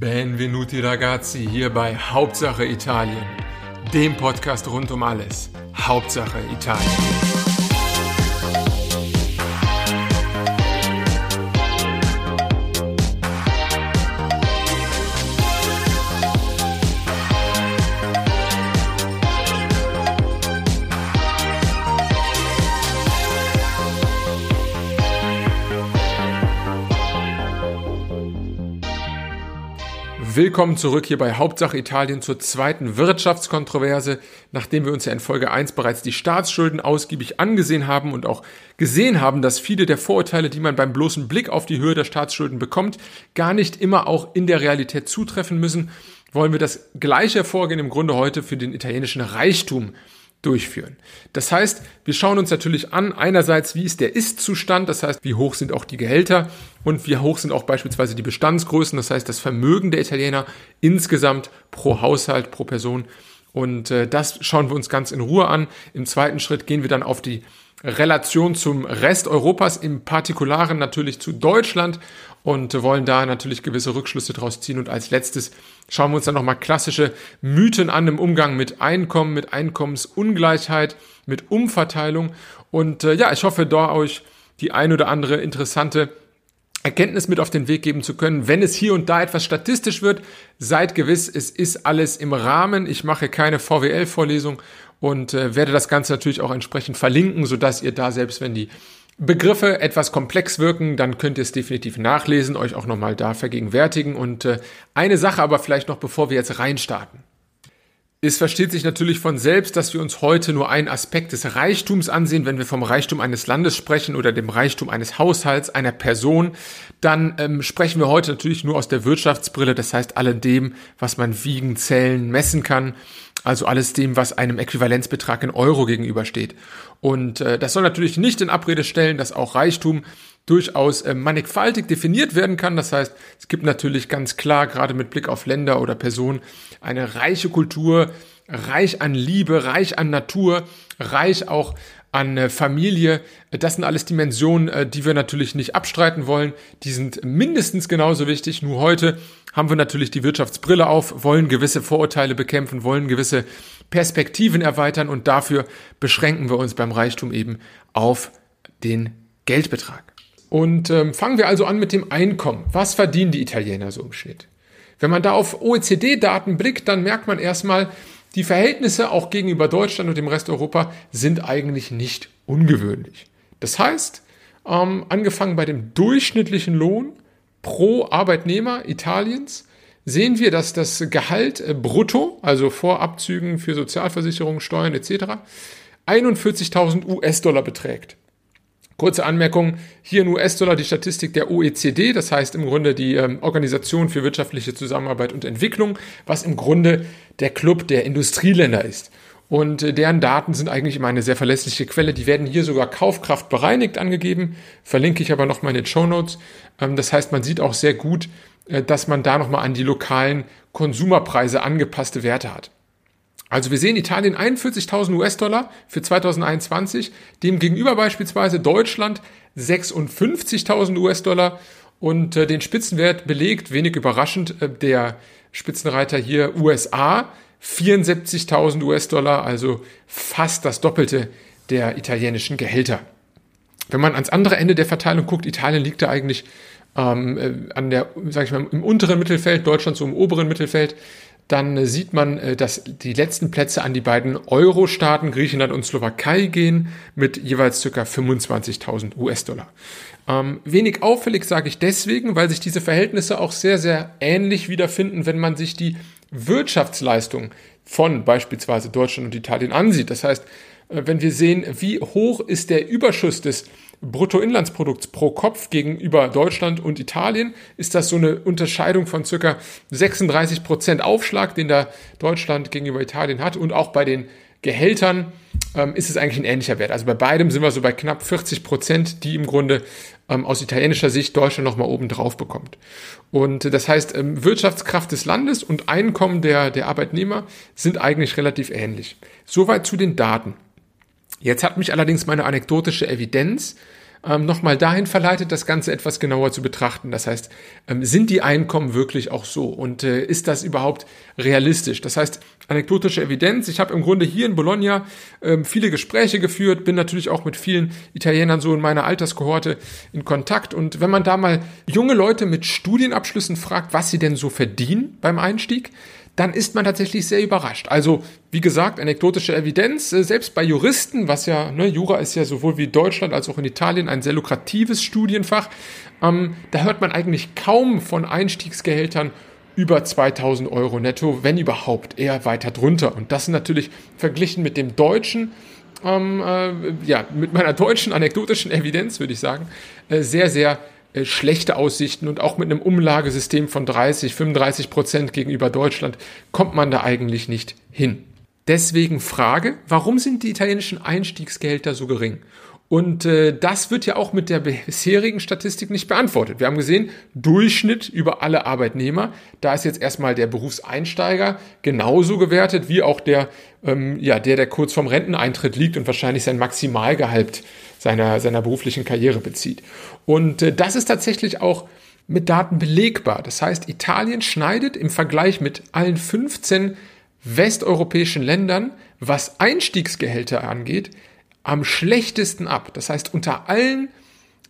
Benvenuti ragazzi hier bei Hauptsache Italien, dem Podcast rund um alles. Hauptsache Italien. Willkommen zurück hier bei Hauptsache Italien zur zweiten Wirtschaftskontroverse, nachdem wir uns ja in Folge 1 bereits die Staatsschulden ausgiebig angesehen haben und auch gesehen haben, dass viele der Vorurteile, die man beim bloßen Blick auf die Höhe der Staatsschulden bekommt, gar nicht immer auch in der Realität zutreffen müssen, wollen wir das gleiche Vorgehen im Grunde heute für den italienischen Reichtum durchführen. Das heißt, wir schauen uns natürlich an, einerseits, wie ist der Ist-Zustand, das heißt, wie hoch sind auch die Gehälter und wie hoch sind auch beispielsweise die Bestandsgrößen, das heißt, das Vermögen der Italiener insgesamt pro Haushalt, pro Person. Und äh, das schauen wir uns ganz in Ruhe an. Im zweiten Schritt gehen wir dann auf die Relation zum Rest Europas, im Partikularen natürlich zu Deutschland und wollen da natürlich gewisse Rückschlüsse draus ziehen. Und als letztes schauen wir uns dann nochmal klassische Mythen an im Umgang mit Einkommen, mit Einkommensungleichheit, mit Umverteilung. Und äh, ja, ich hoffe, da euch die ein oder andere interessante Erkenntnis mit auf den Weg geben zu können. Wenn es hier und da etwas statistisch wird, seid gewiss, es ist alles im Rahmen. Ich mache keine VWL-Vorlesung und äh, werde das Ganze natürlich auch entsprechend verlinken, sodass ihr da selbst, wenn die Begriffe etwas komplex wirken, dann könnt ihr es definitiv nachlesen, euch auch nochmal da vergegenwärtigen. Und äh, eine Sache aber vielleicht noch, bevor wir jetzt reinstarten. Es versteht sich natürlich von selbst, dass wir uns heute nur einen Aspekt des Reichtums ansehen. Wenn wir vom Reichtum eines Landes sprechen oder dem Reichtum eines Haushalts, einer Person, dann ähm, sprechen wir heute natürlich nur aus der Wirtschaftsbrille, das heißt allem dem, was man wiegen, zählen, messen kann. Also alles dem, was einem Äquivalenzbetrag in Euro gegenübersteht. Und äh, das soll natürlich nicht in Abrede stellen, dass auch Reichtum durchaus äh, mannigfaltig definiert werden kann. Das heißt, es gibt natürlich ganz klar, gerade mit Blick auf Länder oder Personen, eine reiche Kultur, reich an Liebe, reich an Natur, reich auch an äh, Familie. Das sind alles Dimensionen, äh, die wir natürlich nicht abstreiten wollen. Die sind mindestens genauso wichtig. Nur heute haben wir natürlich die Wirtschaftsbrille auf, wollen gewisse Vorurteile bekämpfen, wollen gewisse Perspektiven erweitern und dafür beschränken wir uns beim Reichtum eben auf den Geldbetrag. Und ähm, fangen wir also an mit dem Einkommen. Was verdienen die Italiener so im Schnitt? Wenn man da auf OECD-Daten blickt, dann merkt man erstmal, die Verhältnisse auch gegenüber Deutschland und dem Rest Europa sind eigentlich nicht ungewöhnlich. Das heißt, ähm, angefangen bei dem durchschnittlichen Lohn pro Arbeitnehmer Italiens, sehen wir, dass das Gehalt äh, brutto, also vor Abzügen für Sozialversicherungen, Steuern etc., 41.000 US-Dollar beträgt. Kurze Anmerkung, hier in US-Dollar die Statistik der OECD, das heißt im Grunde die ähm, Organisation für wirtschaftliche Zusammenarbeit und Entwicklung, was im Grunde der Club der Industrieländer ist. Und äh, deren Daten sind eigentlich immer eine sehr verlässliche Quelle. Die werden hier sogar Kaufkraft bereinigt angegeben, verlinke ich aber nochmal in den Show Notes. Ähm, das heißt, man sieht auch sehr gut, äh, dass man da nochmal an die lokalen Konsumerpreise angepasste Werte hat. Also wir sehen Italien 41.000 US-Dollar für 2021, dem gegenüber beispielsweise Deutschland 56.000 US-Dollar. Und äh, den Spitzenwert belegt, wenig überraschend, äh, der Spitzenreiter hier USA 74.000 US-Dollar, also fast das Doppelte der italienischen Gehälter. Wenn man ans andere Ende der Verteilung guckt, Italien liegt da eigentlich ähm, äh, an der, sag ich mal, im unteren Mittelfeld, Deutschland so im oberen Mittelfeld dann sieht man, äh, dass die letzten Plätze an die beiden Euro-Staaten Griechenland und Slowakei gehen mit jeweils ca. 25.000 US-Dollar. Ähm, wenig auffällig sage ich deswegen, weil sich diese Verhältnisse auch sehr, sehr ähnlich wiederfinden, wenn man sich die Wirtschaftsleistung von beispielsweise Deutschland und Italien ansieht. Das heißt, äh, wenn wir sehen, wie hoch ist der Überschuss des Bruttoinlandsprodukts pro Kopf gegenüber Deutschland und Italien, ist das so eine Unterscheidung von circa 36 Prozent Aufschlag, den da Deutschland gegenüber Italien hat. Und auch bei den Gehältern ähm, ist es eigentlich ein ähnlicher Wert. Also bei beidem sind wir so bei knapp 40 Prozent, die im Grunde ähm, aus italienischer Sicht Deutschland nochmal oben drauf bekommt. Und das heißt, ähm, Wirtschaftskraft des Landes und Einkommen der, der Arbeitnehmer sind eigentlich relativ ähnlich. Soweit zu den Daten. Jetzt hat mich allerdings meine anekdotische Evidenz ähm, nochmal dahin verleitet, das Ganze etwas genauer zu betrachten. Das heißt, ähm, sind die Einkommen wirklich auch so und äh, ist das überhaupt realistisch? Das heißt, anekdotische Evidenz. Ich habe im Grunde hier in Bologna ähm, viele Gespräche geführt, bin natürlich auch mit vielen Italienern so in meiner Alterskohorte in Kontakt und wenn man da mal junge Leute mit Studienabschlüssen fragt, was sie denn so verdienen beim Einstieg, dann ist man tatsächlich sehr überrascht. Also, wie gesagt, anekdotische Evidenz, äh, selbst bei Juristen, was ja, ne, Jura ist ja sowohl wie Deutschland als auch in Italien ein sehr lukratives Studienfach, ähm, da hört man eigentlich kaum von Einstiegsgehältern über 2000 Euro netto, wenn überhaupt, eher weiter drunter. Und das natürlich verglichen mit dem deutschen, ähm, äh, ja, mit meiner deutschen anekdotischen Evidenz, würde ich sagen, äh, sehr, sehr äh, schlechte Aussichten und auch mit einem Umlagesystem von 30, 35 Prozent gegenüber Deutschland kommt man da eigentlich nicht hin. Deswegen Frage, warum sind die italienischen Einstiegsgehälter so gering? Und äh, das wird ja auch mit der bisherigen Statistik nicht beantwortet. Wir haben gesehen, Durchschnitt über alle Arbeitnehmer. Da ist jetzt erstmal der Berufseinsteiger genauso gewertet wie auch der, ähm, ja, der, der kurz vorm Renteneintritt liegt und wahrscheinlich sein Maximalgehalt seiner, seiner beruflichen Karriere bezieht. Und äh, das ist tatsächlich auch mit Daten belegbar. Das heißt, Italien schneidet im Vergleich mit allen 15 westeuropäischen Ländern, was Einstiegsgehälter angeht, am schlechtesten ab. Das heißt, unter allen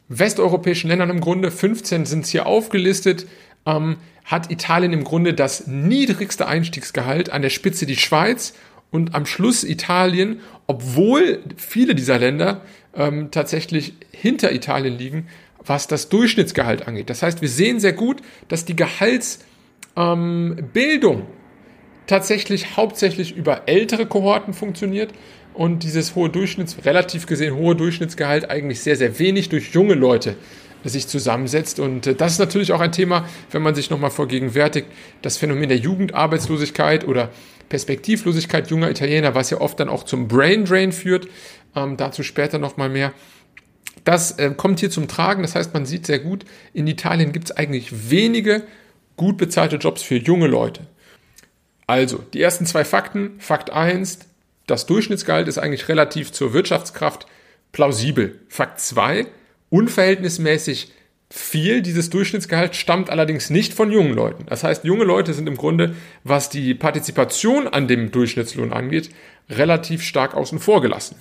westeuropäischen Ländern im Grunde, 15 sind es hier aufgelistet, ähm, hat Italien im Grunde das niedrigste Einstiegsgehalt, an der Spitze die Schweiz und am Schluss Italien, obwohl viele dieser Länder ähm, tatsächlich hinter Italien liegen, was das Durchschnittsgehalt angeht. Das heißt, wir sehen sehr gut, dass die Gehaltsbildung ähm, tatsächlich hauptsächlich über ältere Kohorten funktioniert und dieses hohe Durchschnitts, relativ gesehen hohe Durchschnittsgehalt eigentlich sehr, sehr wenig durch junge Leute sich zusammensetzt. Und äh, das ist natürlich auch ein Thema, wenn man sich nochmal vergegenwärtigt, das Phänomen der Jugendarbeitslosigkeit oder Perspektivlosigkeit junger Italiener, was ja oft dann auch zum Brain Drain führt. Ähm, dazu später nochmal mehr. Das äh, kommt hier zum Tragen. Das heißt, man sieht sehr gut, in Italien gibt es eigentlich wenige gut bezahlte Jobs für junge Leute. Also, die ersten zwei Fakten. Fakt 1, das Durchschnittsgehalt ist eigentlich relativ zur Wirtschaftskraft plausibel. Fakt 2, unverhältnismäßig viel dieses Durchschnittsgehalt stammt allerdings nicht von jungen Leuten. Das heißt, junge Leute sind im Grunde, was die Partizipation an dem Durchschnittslohn angeht, relativ stark außen vor gelassen.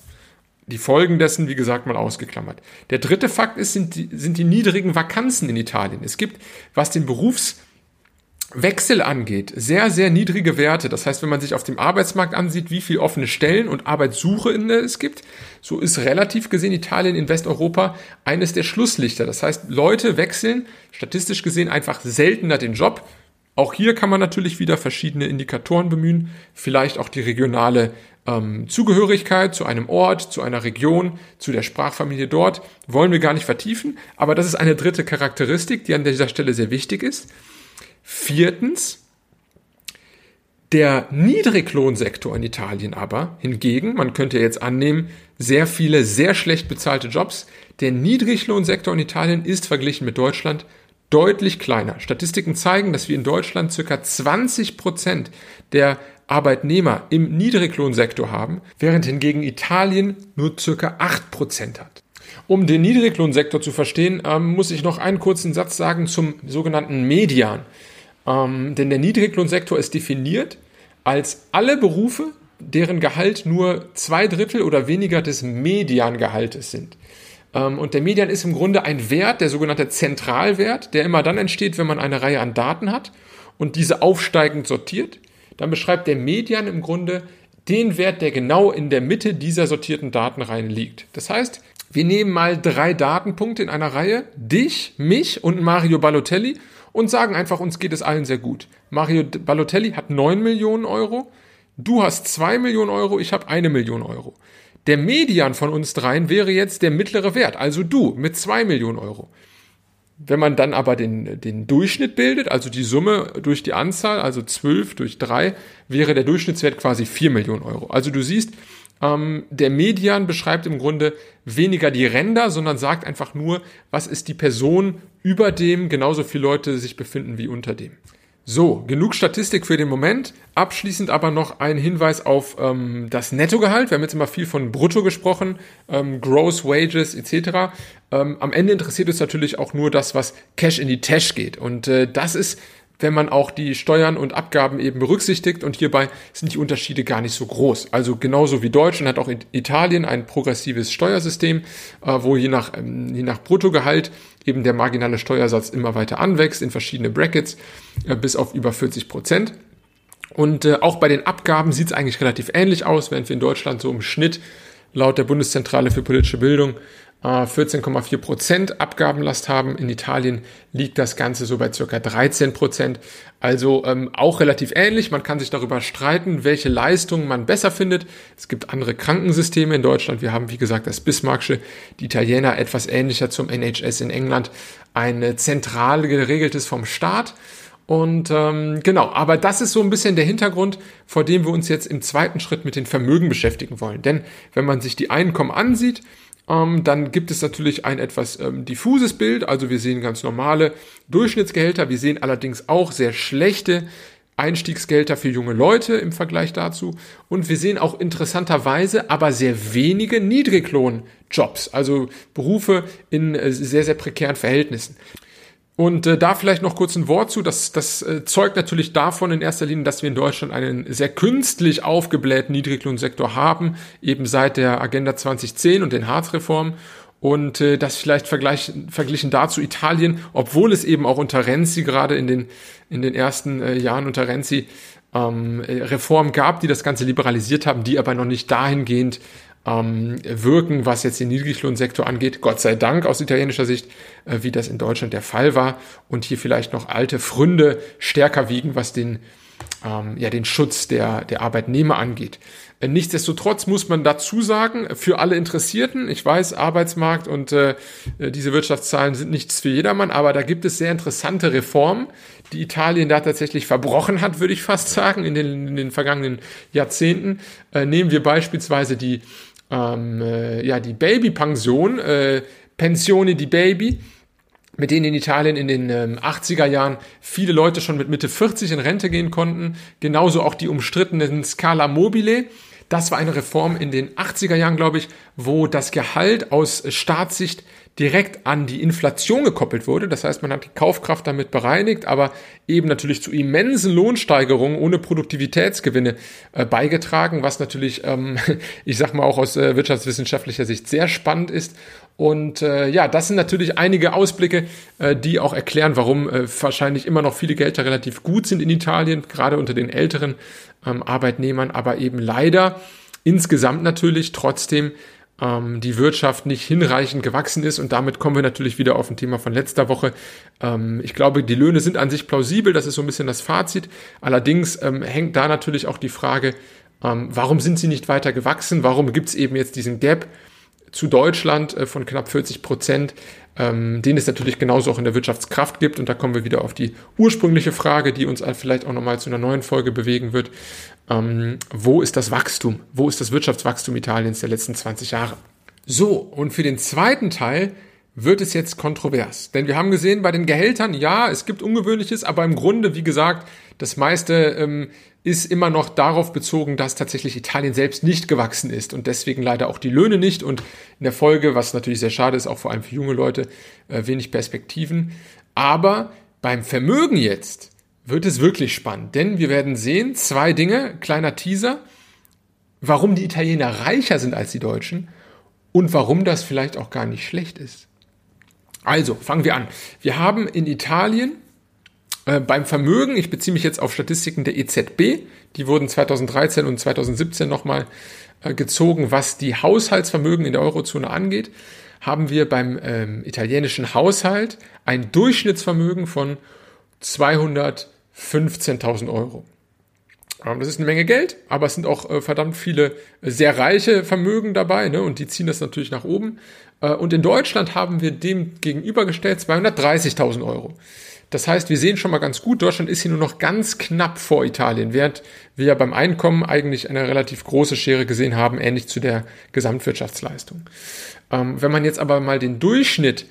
Die Folgen dessen, wie gesagt, mal ausgeklammert. Der dritte Fakt ist, sind die, sind die niedrigen Vakanzen in Italien. Es gibt, was den Berufs Wechsel angeht, sehr, sehr niedrige Werte. Das heißt, wenn man sich auf dem Arbeitsmarkt ansieht, wie viele offene Stellen und Arbeitssuchende es gibt, so ist relativ gesehen Italien in Westeuropa eines der Schlusslichter. Das heißt, Leute wechseln statistisch gesehen einfach seltener den Job. Auch hier kann man natürlich wieder verschiedene Indikatoren bemühen, vielleicht auch die regionale ähm, Zugehörigkeit zu einem Ort, zu einer Region, zu der Sprachfamilie dort, wollen wir gar nicht vertiefen, aber das ist eine dritte Charakteristik, die an dieser Stelle sehr wichtig ist. Viertens, der Niedriglohnsektor in Italien aber hingegen, man könnte jetzt annehmen, sehr viele sehr schlecht bezahlte Jobs. Der Niedriglohnsektor in Italien ist verglichen mit Deutschland deutlich kleiner. Statistiken zeigen, dass wir in Deutschland circa 20 Prozent der Arbeitnehmer im Niedriglohnsektor haben, während hingegen Italien nur circa 8 Prozent hat. Um den Niedriglohnsektor zu verstehen, ähm, muss ich noch einen kurzen Satz sagen zum sogenannten Median. Ähm, denn der Niedriglohnsektor ist definiert als alle Berufe, deren Gehalt nur zwei Drittel oder weniger des Mediangehaltes sind. Ähm, und der Median ist im Grunde ein Wert, der sogenannte Zentralwert, der immer dann entsteht, wenn man eine Reihe an Daten hat und diese aufsteigend sortiert. Dann beschreibt der Median im Grunde den Wert, der genau in der Mitte dieser sortierten Datenreihen liegt. Das heißt, wir nehmen mal drei Datenpunkte in einer Reihe, dich, mich und Mario Balotelli und sagen einfach, uns geht es allen sehr gut. Mario Balotelli hat 9 Millionen Euro, du hast 2 Millionen Euro, ich habe eine Million Euro. Der Median von uns dreien wäre jetzt der mittlere Wert, also du mit 2 Millionen Euro. Wenn man dann aber den, den Durchschnitt bildet, also die Summe durch die Anzahl, also 12 durch 3, wäre der Durchschnittswert quasi 4 Millionen Euro. Also du siehst, ähm, der Median beschreibt im Grunde weniger die Ränder, sondern sagt einfach nur, was ist die Person über dem genauso viele Leute sich befinden wie unter dem. So, genug Statistik für den Moment. Abschließend aber noch ein Hinweis auf ähm, das Nettogehalt. Wir haben jetzt immer viel von Brutto gesprochen, ähm, Gross Wages etc. Ähm, am Ende interessiert uns natürlich auch nur das, was Cash in die Tash geht. Und äh, das ist wenn man auch die Steuern und Abgaben eben berücksichtigt und hierbei sind die Unterschiede gar nicht so groß. Also genauso wie Deutschland hat auch Italien ein progressives Steuersystem, äh, wo je nach, ähm, je nach Bruttogehalt eben der marginale Steuersatz immer weiter anwächst in verschiedene Brackets äh, bis auf über 40 Prozent. Und äh, auch bei den Abgaben sieht es eigentlich relativ ähnlich aus, während wir in Deutschland so im Schnitt laut der Bundeszentrale für politische Bildung 14,4 äh, Prozent Abgabenlast haben. In Italien liegt das Ganze so bei circa 13 Prozent. Also ähm, auch relativ ähnlich. Man kann sich darüber streiten, welche Leistungen man besser findet. Es gibt andere Krankensysteme in Deutschland. Wir haben, wie gesagt, das Bismarckische, die Italiener etwas ähnlicher zum NHS in England, ein zentral geregeltes vom Staat. Und ähm, genau, aber das ist so ein bisschen der Hintergrund, vor dem wir uns jetzt im zweiten Schritt mit den Vermögen beschäftigen wollen. Denn wenn man sich die Einkommen ansieht, ähm, dann gibt es natürlich ein etwas ähm, diffuses Bild. Also wir sehen ganz normale Durchschnittsgehälter. Wir sehen allerdings auch sehr schlechte Einstiegsgelder für junge Leute im Vergleich dazu. Und wir sehen auch interessanterweise aber sehr wenige Niedriglohnjobs, also Berufe in äh, sehr, sehr prekären Verhältnissen. Und äh, da vielleicht noch kurz ein Wort zu. Das, das äh, zeugt natürlich davon in erster Linie, dass wir in Deutschland einen sehr künstlich aufgeblähten Niedriglohnsektor haben, eben seit der Agenda 2010 und den Hartz-Reformen. Und äh, das vielleicht vergleich, verglichen dazu Italien, obwohl es eben auch unter Renzi gerade in den, in den ersten äh, Jahren unter Renzi ähm, Reformen gab, die das Ganze liberalisiert haben, die aber noch nicht dahingehend ähm, wirken, was jetzt den Niedriglohnsektor angeht. Gott sei Dank aus italienischer Sicht, äh, wie das in Deutschland der Fall war. Und hier vielleicht noch alte Fründe stärker wiegen, was den, ähm, ja, den Schutz der, der Arbeitnehmer angeht. Äh, nichtsdestotrotz muss man dazu sagen, für alle Interessierten, ich weiß, Arbeitsmarkt und äh, äh, diese Wirtschaftszahlen sind nichts für jedermann, aber da gibt es sehr interessante Reformen, die Italien da tatsächlich verbrochen hat, würde ich fast sagen, in den, in den vergangenen Jahrzehnten. Äh, nehmen wir beispielsweise die ähm, äh, ja, die Babypension, äh, Pensione di Baby, mit denen in Italien in den ähm, 80er Jahren viele Leute schon mit Mitte 40 in Rente gehen konnten. Genauso auch die umstrittenen Scala Mobile. Das war eine Reform in den 80er Jahren, glaube ich, wo das Gehalt aus Staatssicht direkt an die Inflation gekoppelt wurde. Das heißt, man hat die Kaufkraft damit bereinigt, aber eben natürlich zu immensen Lohnsteigerungen ohne Produktivitätsgewinne äh, beigetragen, was natürlich, ähm, ich sag mal, auch aus äh, wirtschaftswissenschaftlicher Sicht sehr spannend ist. Und äh, ja, das sind natürlich einige Ausblicke, äh, die auch erklären, warum äh, wahrscheinlich immer noch viele Gelder relativ gut sind in Italien, gerade unter den älteren ähm, Arbeitnehmern, aber eben leider insgesamt natürlich trotzdem ähm, die Wirtschaft nicht hinreichend gewachsen ist. Und damit kommen wir natürlich wieder auf ein Thema von letzter Woche. Ähm, ich glaube, die Löhne sind an sich plausibel, das ist so ein bisschen das Fazit. Allerdings ähm, hängt da natürlich auch die Frage, ähm, warum sind sie nicht weiter gewachsen? Warum gibt es eben jetzt diesen Gap? Zu Deutschland äh, von knapp 40 Prozent, ähm, den es natürlich genauso auch in der Wirtschaftskraft gibt. Und da kommen wir wieder auf die ursprüngliche Frage, die uns vielleicht auch nochmal zu einer neuen Folge bewegen wird ähm, wo ist das Wachstum? Wo ist das Wirtschaftswachstum Italiens der letzten 20 Jahre? So, und für den zweiten Teil wird es jetzt kontrovers. Denn wir haben gesehen, bei den Gehältern, ja, es gibt Ungewöhnliches, aber im Grunde, wie gesagt, das meiste ähm, ist immer noch darauf bezogen, dass tatsächlich Italien selbst nicht gewachsen ist und deswegen leider auch die Löhne nicht und in der Folge, was natürlich sehr schade ist, auch vor allem für junge Leute, äh, wenig Perspektiven. Aber beim Vermögen jetzt wird es wirklich spannend, denn wir werden sehen, zwei Dinge, kleiner Teaser, warum die Italiener reicher sind als die Deutschen und warum das vielleicht auch gar nicht schlecht ist. Also, fangen wir an. Wir haben in Italien äh, beim Vermögen, ich beziehe mich jetzt auf Statistiken der EZB, die wurden 2013 und 2017 nochmal äh, gezogen, was die Haushaltsvermögen in der Eurozone angeht, haben wir beim ähm, italienischen Haushalt ein Durchschnittsvermögen von 200 15.000 Euro. Ähm, das ist eine Menge Geld, aber es sind auch äh, verdammt viele äh, sehr reiche Vermögen dabei ne? und die ziehen das natürlich nach oben. Äh, und in Deutschland haben wir dem gegenübergestellt 230.000 Euro. Das heißt, wir sehen schon mal ganz gut, Deutschland ist hier nur noch ganz knapp vor Italien, während wir ja beim Einkommen eigentlich eine relativ große Schere gesehen haben, ähnlich zu der Gesamtwirtschaftsleistung. Ähm, wenn man jetzt aber mal den Durchschnitt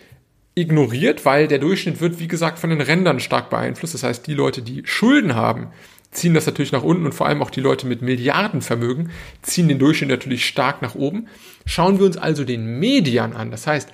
ignoriert, weil der Durchschnitt wird, wie gesagt, von den Rändern stark beeinflusst. Das heißt, die Leute, die Schulden haben, ziehen das natürlich nach unten und vor allem auch die Leute mit Milliardenvermögen ziehen den Durchschnitt natürlich stark nach oben. Schauen wir uns also den Median an. Das heißt,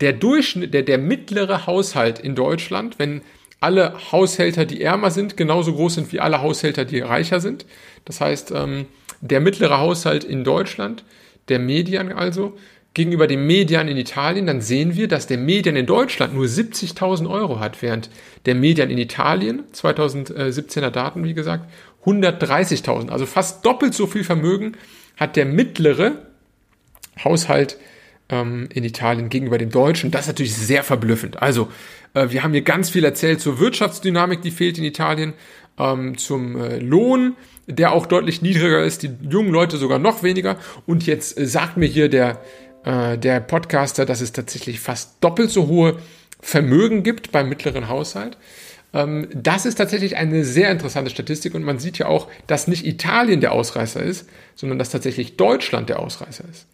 der Durchschnitt, der, der mittlere Haushalt in Deutschland, wenn alle Haushälter, die ärmer sind, genauso groß sind wie alle Haushälter, die reicher sind. Das heißt, ähm, der mittlere Haushalt in Deutschland, der Median also, gegenüber dem Median in Italien, dann sehen wir, dass der Median in Deutschland nur 70.000 Euro hat, während der Median in Italien, 2017er Daten, wie gesagt, 130.000. Also fast doppelt so viel Vermögen hat der mittlere Haushalt ähm, in Italien gegenüber dem deutschen. Das ist natürlich sehr verblüffend. Also, äh, wir haben hier ganz viel erzählt zur Wirtschaftsdynamik, die fehlt in Italien, ähm, zum äh, Lohn, der auch deutlich niedriger ist, die jungen Leute sogar noch weniger. Und jetzt äh, sagt mir hier der, äh, der Podcaster, dass es tatsächlich fast doppelt so hohe Vermögen gibt beim mittleren Haushalt. Ähm, das ist tatsächlich eine sehr interessante Statistik und man sieht ja auch, dass nicht Italien der Ausreißer ist, sondern dass tatsächlich Deutschland der Ausreißer ist.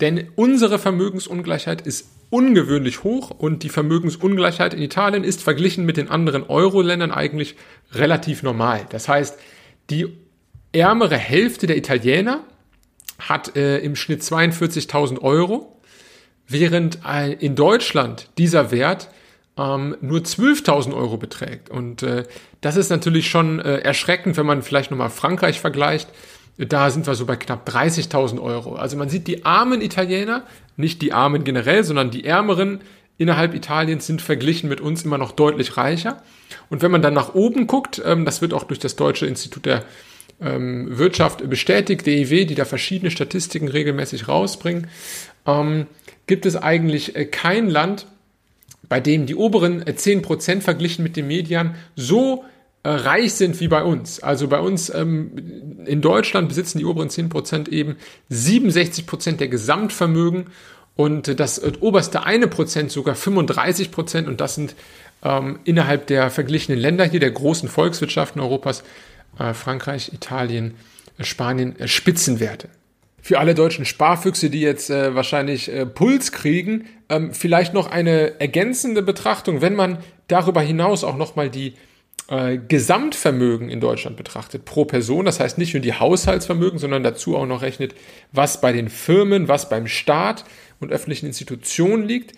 Denn unsere Vermögensungleichheit ist ungewöhnlich hoch und die Vermögensungleichheit in Italien ist verglichen mit den anderen Euro-Ländern eigentlich relativ normal. Das heißt, die ärmere Hälfte der Italiener hat äh, im Schnitt 42.000 Euro, während äh, in Deutschland dieser Wert ähm, nur 12.000 Euro beträgt. Und äh, das ist natürlich schon äh, erschreckend, wenn man vielleicht nochmal Frankreich vergleicht. Da sind wir so bei knapp 30.000 Euro. Also man sieht, die armen Italiener, nicht die armen generell, sondern die ärmeren innerhalb Italiens sind verglichen mit uns immer noch deutlich reicher. Und wenn man dann nach oben guckt, ähm, das wird auch durch das Deutsche Institut der ähm, Wirtschaft bestätigt, DIW, die da verschiedene Statistiken regelmäßig rausbringen, ähm, gibt es eigentlich äh, kein Land, bei dem die oberen äh, 10% verglichen mit den Median so äh, reich sind wie bei uns. Also bei uns ähm, in Deutschland besitzen die oberen 10% eben 67% der Gesamtvermögen und das äh, oberste eine Prozent sogar 35 Prozent und das sind ähm, innerhalb der verglichenen Länder hier der großen Volkswirtschaften Europas äh, Frankreich, Italien, äh, Spanien äh, Spitzenwerte. Für alle deutschen Sparfüchse, die jetzt äh, wahrscheinlich äh, Puls kriegen, ähm, vielleicht noch eine ergänzende Betrachtung, wenn man darüber hinaus auch nochmal die äh, Gesamtvermögen in Deutschland betrachtet pro Person, das heißt nicht nur die Haushaltsvermögen, sondern dazu auch noch rechnet, was bei den Firmen, was beim Staat und öffentlichen Institutionen liegt,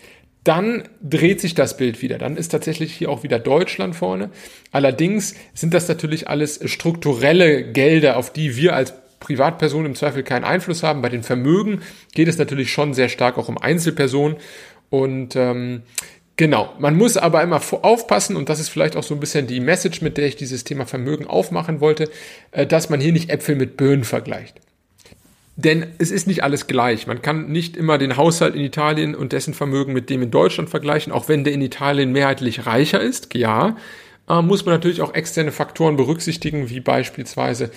dann dreht sich das Bild wieder. Dann ist tatsächlich hier auch wieder Deutschland vorne. Allerdings sind das natürlich alles strukturelle Gelder, auf die wir als Privatpersonen im Zweifel keinen Einfluss haben. Bei den Vermögen geht es natürlich schon sehr stark auch um Einzelpersonen. Und ähm, Genau, man muss aber immer aufpassen, und das ist vielleicht auch so ein bisschen die Message, mit der ich dieses Thema Vermögen aufmachen wollte, äh, dass man hier nicht Äpfel mit Birnen vergleicht. Denn es ist nicht alles gleich. Man kann nicht immer den Haushalt in Italien und dessen Vermögen mit dem in Deutschland vergleichen, auch wenn der in Italien mehrheitlich reicher ist. Ja, äh, muss man natürlich auch externe Faktoren berücksichtigen, wie beispielsweise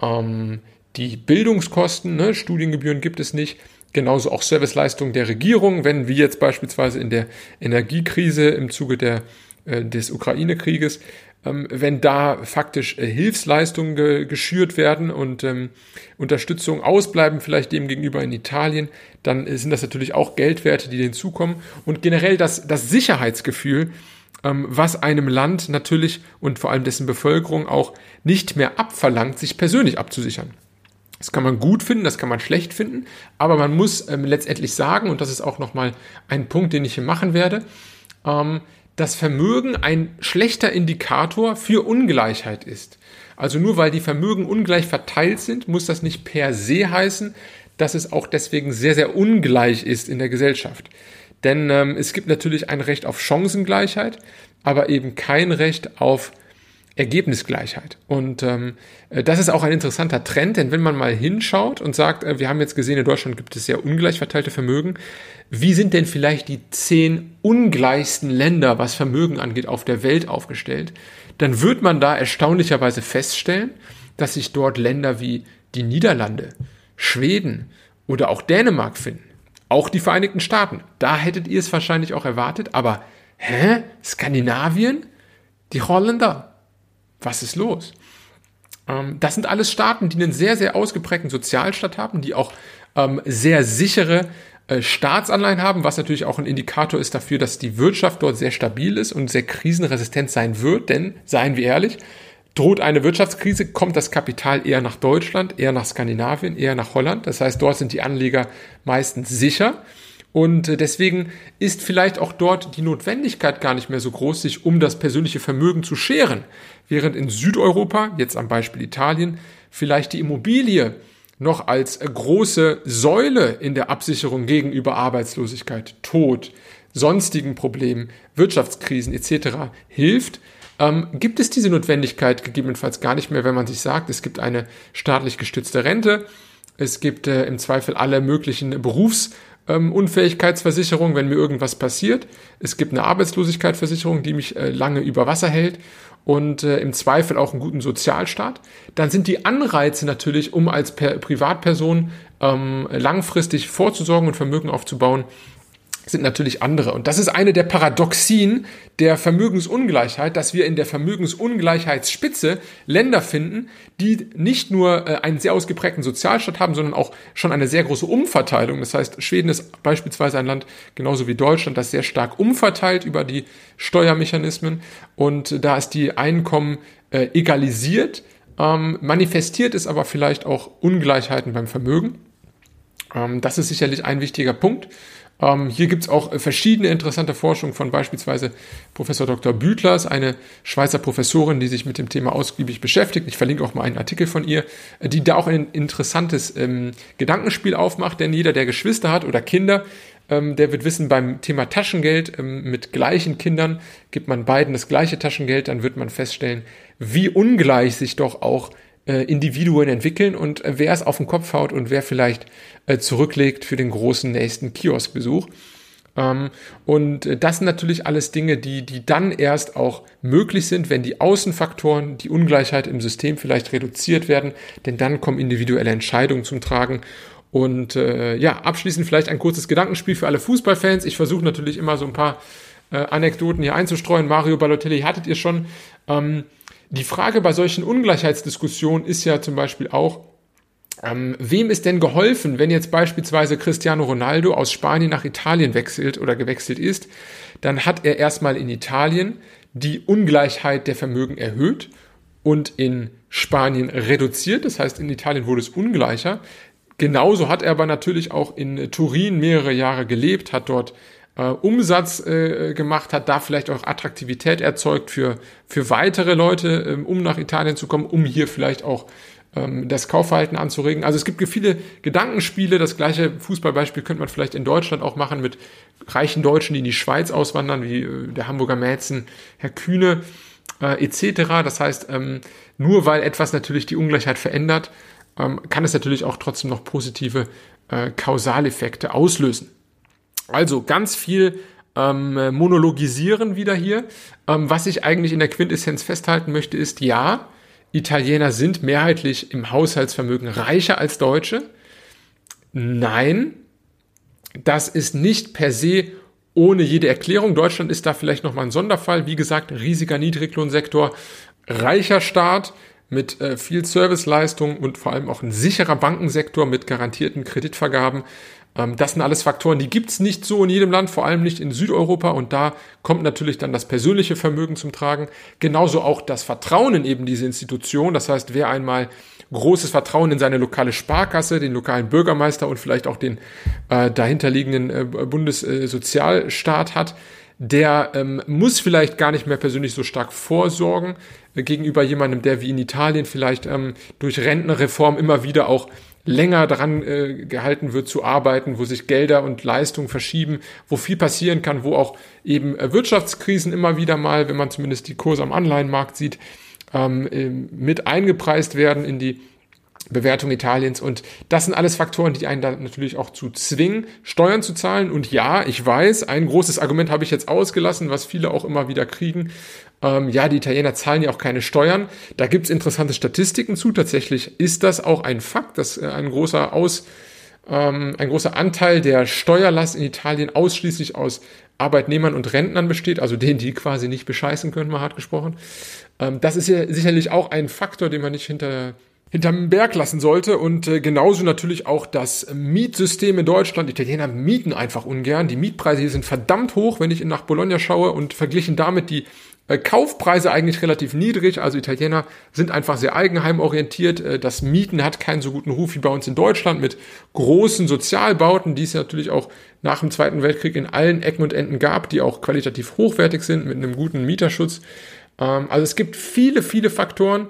ähm, die Bildungskosten. Ne? Studiengebühren gibt es nicht genauso auch Serviceleistungen der Regierung, wenn wie jetzt beispielsweise in der Energiekrise im Zuge der, äh, des Ukraine-Krieges, ähm, wenn da faktisch äh, Hilfsleistungen ge geschürt werden und ähm, Unterstützung ausbleiben, vielleicht dem gegenüber in Italien, dann sind das natürlich auch Geldwerte, die hinzukommen. Und generell das, das Sicherheitsgefühl, ähm, was einem Land natürlich und vor allem dessen Bevölkerung auch nicht mehr abverlangt, sich persönlich abzusichern. Das kann man gut finden, das kann man schlecht finden, aber man muss ähm, letztendlich sagen, und das ist auch nochmal ein Punkt, den ich hier machen werde, ähm, dass Vermögen ein schlechter Indikator für Ungleichheit ist. Also nur weil die Vermögen ungleich verteilt sind, muss das nicht per se heißen, dass es auch deswegen sehr, sehr ungleich ist in der Gesellschaft. Denn ähm, es gibt natürlich ein Recht auf Chancengleichheit, aber eben kein Recht auf Ergebnisgleichheit. Und ähm, äh, das ist auch ein interessanter Trend, denn wenn man mal hinschaut und sagt, äh, wir haben jetzt gesehen, in Deutschland gibt es sehr ungleich verteilte Vermögen, wie sind denn vielleicht die zehn ungleichsten Länder, was Vermögen angeht, auf der Welt aufgestellt, dann wird man da erstaunlicherweise feststellen, dass sich dort Länder wie die Niederlande, Schweden oder auch Dänemark finden. Auch die Vereinigten Staaten. Da hättet ihr es wahrscheinlich auch erwartet, aber hä? Skandinavien? Die Holländer? Was ist los? Ähm, das sind alles Staaten, die einen sehr, sehr ausgeprägten Sozialstaat haben, die auch ähm, sehr sichere äh, Staatsanleihen haben, was natürlich auch ein Indikator ist dafür, dass die Wirtschaft dort sehr stabil ist und sehr krisenresistent sein wird. Denn, seien wir ehrlich, droht eine Wirtschaftskrise, kommt das Kapital eher nach Deutschland, eher nach Skandinavien, eher nach Holland. Das heißt, dort sind die Anleger meistens sicher. Und äh, deswegen ist vielleicht auch dort die Notwendigkeit gar nicht mehr so groß, sich um das persönliche Vermögen zu scheren. Während in Südeuropa, jetzt am Beispiel Italien, vielleicht die Immobilie noch als große Säule in der Absicherung gegenüber Arbeitslosigkeit, Tod, sonstigen Problemen, Wirtschaftskrisen etc. hilft, ähm, gibt es diese Notwendigkeit gegebenenfalls gar nicht mehr, wenn man sich sagt, es gibt eine staatlich gestützte Rente, es gibt äh, im Zweifel alle möglichen Berufsunfähigkeitsversicherungen, ähm, wenn mir irgendwas passiert. Es gibt eine Arbeitslosigkeitsversicherung, die mich äh, lange über Wasser hält und äh, im Zweifel auch einen guten Sozialstaat. Dann sind die Anreize natürlich, um als Privatperson ähm, langfristig vorzusorgen und Vermögen aufzubauen, sind natürlich andere. Und das ist eine der Paradoxien der Vermögensungleichheit, dass wir in der Vermögensungleichheitsspitze Länder finden, die nicht nur äh, einen sehr ausgeprägten Sozialstaat haben, sondern auch schon eine sehr große Umverteilung. Das heißt, Schweden ist beispielsweise ein Land, genauso wie Deutschland, das sehr stark umverteilt über die Steuermechanismen. Und da ist die Einkommen äh, egalisiert, ähm, manifestiert ist aber vielleicht auch Ungleichheiten beim Vermögen. Ähm, das ist sicherlich ein wichtiger Punkt. Ähm, hier gibt es auch äh, verschiedene interessante Forschung von beispielsweise Professor Dr. Bütlers, eine Schweizer Professorin, die sich mit dem Thema ausgiebig beschäftigt. Ich verlinke auch mal einen Artikel von ihr, äh, die da auch ein interessantes ähm, Gedankenspiel aufmacht, denn jeder, der Geschwister hat oder Kinder, ähm, der wird wissen, beim Thema Taschengeld ähm, mit gleichen Kindern gibt man beiden das gleiche Taschengeld, dann wird man feststellen, wie ungleich sich doch auch äh, Individuen entwickeln und äh, wer es auf den Kopf haut und wer vielleicht äh, zurücklegt für den großen nächsten Kioskbesuch. Ähm, und äh, das sind natürlich alles Dinge, die, die dann erst auch möglich sind, wenn die Außenfaktoren, die Ungleichheit im System vielleicht reduziert werden, denn dann kommen individuelle Entscheidungen zum Tragen. Und äh, ja, abschließend vielleicht ein kurzes Gedankenspiel für alle Fußballfans. Ich versuche natürlich immer so ein paar äh, Anekdoten hier einzustreuen. Mario Balotelli hattet ihr schon. Ähm, die Frage bei solchen Ungleichheitsdiskussionen ist ja zum Beispiel auch, ähm, wem ist denn geholfen, wenn jetzt beispielsweise Cristiano Ronaldo aus Spanien nach Italien wechselt oder gewechselt ist? Dann hat er erstmal in Italien die Ungleichheit der Vermögen erhöht und in Spanien reduziert. Das heißt, in Italien wurde es ungleicher. Genauso hat er aber natürlich auch in Turin mehrere Jahre gelebt, hat dort äh, Umsatz äh, gemacht hat, da vielleicht auch Attraktivität erzeugt für, für weitere Leute, ähm, um nach Italien zu kommen, um hier vielleicht auch ähm, das Kaufverhalten anzuregen. Also es gibt viele Gedankenspiele. Das gleiche Fußballbeispiel könnte man vielleicht in Deutschland auch machen mit reichen Deutschen, die in die Schweiz auswandern, wie äh, der Hamburger Mäzen, Herr Kühne äh, etc. Das heißt, ähm, nur weil etwas natürlich die Ungleichheit verändert, ähm, kann es natürlich auch trotzdem noch positive äh, Kausaleffekte auslösen. Also ganz viel ähm, monologisieren wieder hier. Ähm, was ich eigentlich in der Quintessenz festhalten möchte, ist ja, Italiener sind mehrheitlich im Haushaltsvermögen reicher als Deutsche. Nein, das ist nicht per se ohne jede Erklärung. Deutschland ist da vielleicht nochmal ein Sonderfall. Wie gesagt, riesiger Niedriglohnsektor, reicher Staat mit äh, viel Serviceleistung und vor allem auch ein sicherer Bankensektor mit garantierten Kreditvergaben. Ähm, das sind alles Faktoren, die gibt's nicht so in jedem Land, vor allem nicht in Südeuropa. Und da kommt natürlich dann das persönliche Vermögen zum Tragen. Genauso auch das Vertrauen in eben diese Institution. Das heißt, wer einmal großes Vertrauen in seine lokale Sparkasse, den lokalen Bürgermeister und vielleicht auch den äh, dahinterliegenden äh, Bundessozialstaat hat, der ähm, muss vielleicht gar nicht mehr persönlich so stark vorsorgen äh, gegenüber jemandem, der wie in Italien vielleicht ähm, durch Rentenreform immer wieder auch länger daran äh, gehalten wird zu arbeiten, wo sich Gelder und Leistungen verschieben, wo viel passieren kann, wo auch eben äh, Wirtschaftskrisen immer wieder mal, wenn man zumindest die Kurse am Anleihenmarkt sieht, ähm, äh, mit eingepreist werden in die Bewertung Italiens. Und das sind alles Faktoren, die einen da natürlich auch zu zwingen, Steuern zu zahlen. Und ja, ich weiß, ein großes Argument habe ich jetzt ausgelassen, was viele auch immer wieder kriegen. Ähm, ja, die Italiener zahlen ja auch keine Steuern. Da gibt's interessante Statistiken zu. Tatsächlich ist das auch ein Fakt, dass äh, ein großer Aus, ähm, ein großer Anteil der Steuerlast in Italien ausschließlich aus Arbeitnehmern und Rentnern besteht, also denen, die quasi nicht bescheißen können, mal hart gesprochen. Ähm, das ist ja sicherlich auch ein Faktor, den man nicht hinter hinterm Berg lassen sollte und äh, genauso natürlich auch das Mietsystem in Deutschland. Italiener mieten einfach ungern. Die Mietpreise hier sind verdammt hoch, wenn ich nach Bologna schaue und verglichen damit die äh, Kaufpreise eigentlich relativ niedrig, also Italiener sind einfach sehr eigenheimorientiert. Äh, das Mieten hat keinen so guten Ruf wie bei uns in Deutschland mit großen Sozialbauten, die es natürlich auch nach dem Zweiten Weltkrieg in allen Ecken und Enden gab, die auch qualitativ hochwertig sind mit einem guten Mieterschutz. Ähm, also es gibt viele, viele Faktoren,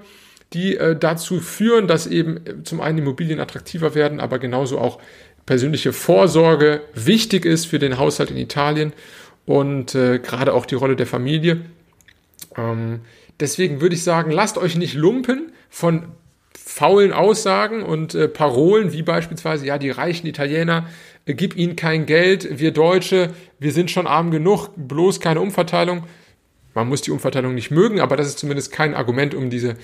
die äh, dazu führen, dass eben zum einen Immobilien attraktiver werden, aber genauso auch persönliche Vorsorge wichtig ist für den Haushalt in Italien und äh, gerade auch die Rolle der Familie. Ähm, deswegen würde ich sagen, lasst euch nicht lumpen von faulen Aussagen und äh, Parolen, wie beispielsweise, ja, die reichen Italiener, äh, gib ihnen kein Geld, wir Deutsche, wir sind schon arm genug, bloß keine Umverteilung. Man muss die Umverteilung nicht mögen, aber das ist zumindest kein Argument, um diese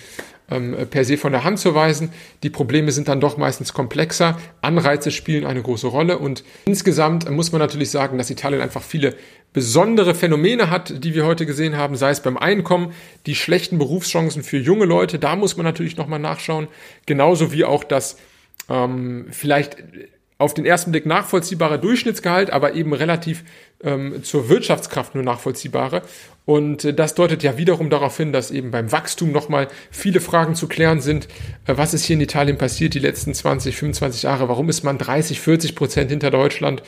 ähm, per se von der Hand zu weisen. Die Probleme sind dann doch meistens komplexer. Anreize spielen eine große Rolle und insgesamt muss man natürlich sagen, dass Italien einfach viele besondere Phänomene hat, die wir heute gesehen haben, sei es beim Einkommen, die schlechten Berufschancen für junge Leute, da muss man natürlich nochmal nachschauen, genauso wie auch das ähm, vielleicht auf den ersten Blick nachvollziehbare Durchschnittsgehalt, aber eben relativ ähm, zur Wirtschaftskraft nur nachvollziehbare. Und äh, das deutet ja wiederum darauf hin, dass eben beim Wachstum nochmal viele Fragen zu klären sind. Äh, was ist hier in Italien passiert die letzten 20, 25 Jahre? Warum ist man 30, 40 Prozent hinter Deutschland?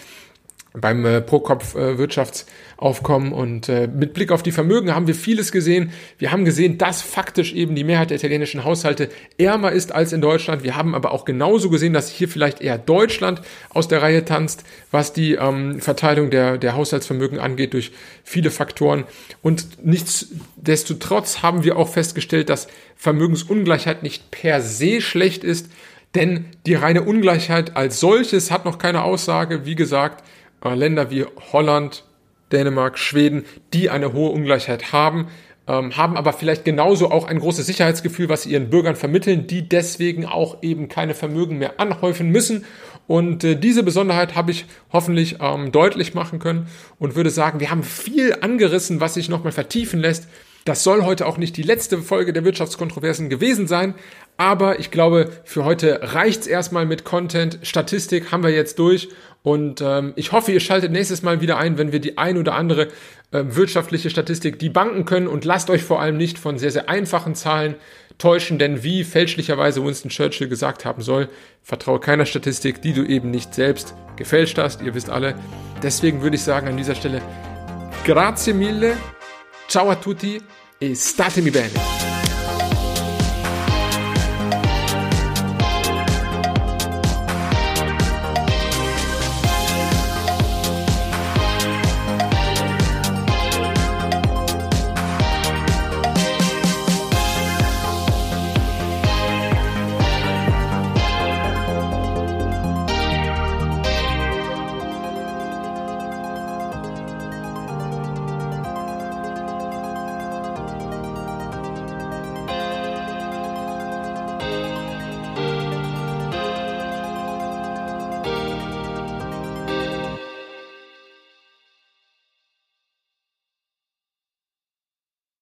Beim äh, Pro-Kopf-Wirtschaftsaufkommen. Äh, und äh, mit Blick auf die Vermögen haben wir vieles gesehen. Wir haben gesehen, dass faktisch eben die Mehrheit der italienischen Haushalte ärmer ist als in Deutschland. Wir haben aber auch genauso gesehen, dass hier vielleicht eher Deutschland aus der Reihe tanzt, was die ähm, Verteilung der, der Haushaltsvermögen angeht, durch viele Faktoren. Und nichtsdestotrotz haben wir auch festgestellt, dass Vermögensungleichheit nicht per se schlecht ist, denn die reine Ungleichheit als solches hat noch keine Aussage. Wie gesagt, Länder wie Holland, Dänemark, Schweden, die eine hohe Ungleichheit haben, ähm, haben aber vielleicht genauso auch ein großes Sicherheitsgefühl, was sie ihren Bürgern vermitteln, die deswegen auch eben keine Vermögen mehr anhäufen müssen. Und äh, diese Besonderheit habe ich hoffentlich ähm, deutlich machen können und würde sagen, wir haben viel angerissen, was sich nochmal vertiefen lässt. Das soll heute auch nicht die letzte Folge der Wirtschaftskontroversen gewesen sein, aber ich glaube, für heute reicht's erstmal mit Content. Statistik haben wir jetzt durch und ähm, ich hoffe, ihr schaltet nächstes Mal wieder ein, wenn wir die ein oder andere äh, wirtschaftliche Statistik die Banken können und lasst euch vor allem nicht von sehr, sehr einfachen Zahlen täuschen, denn wie fälschlicherweise Winston Churchill gesagt haben soll, vertraue keiner Statistik, die du eben nicht selbst gefälscht hast. Ihr wisst alle. Deswegen würde ich sagen an dieser Stelle, grazie mille, ciao a tutti e statemi bene.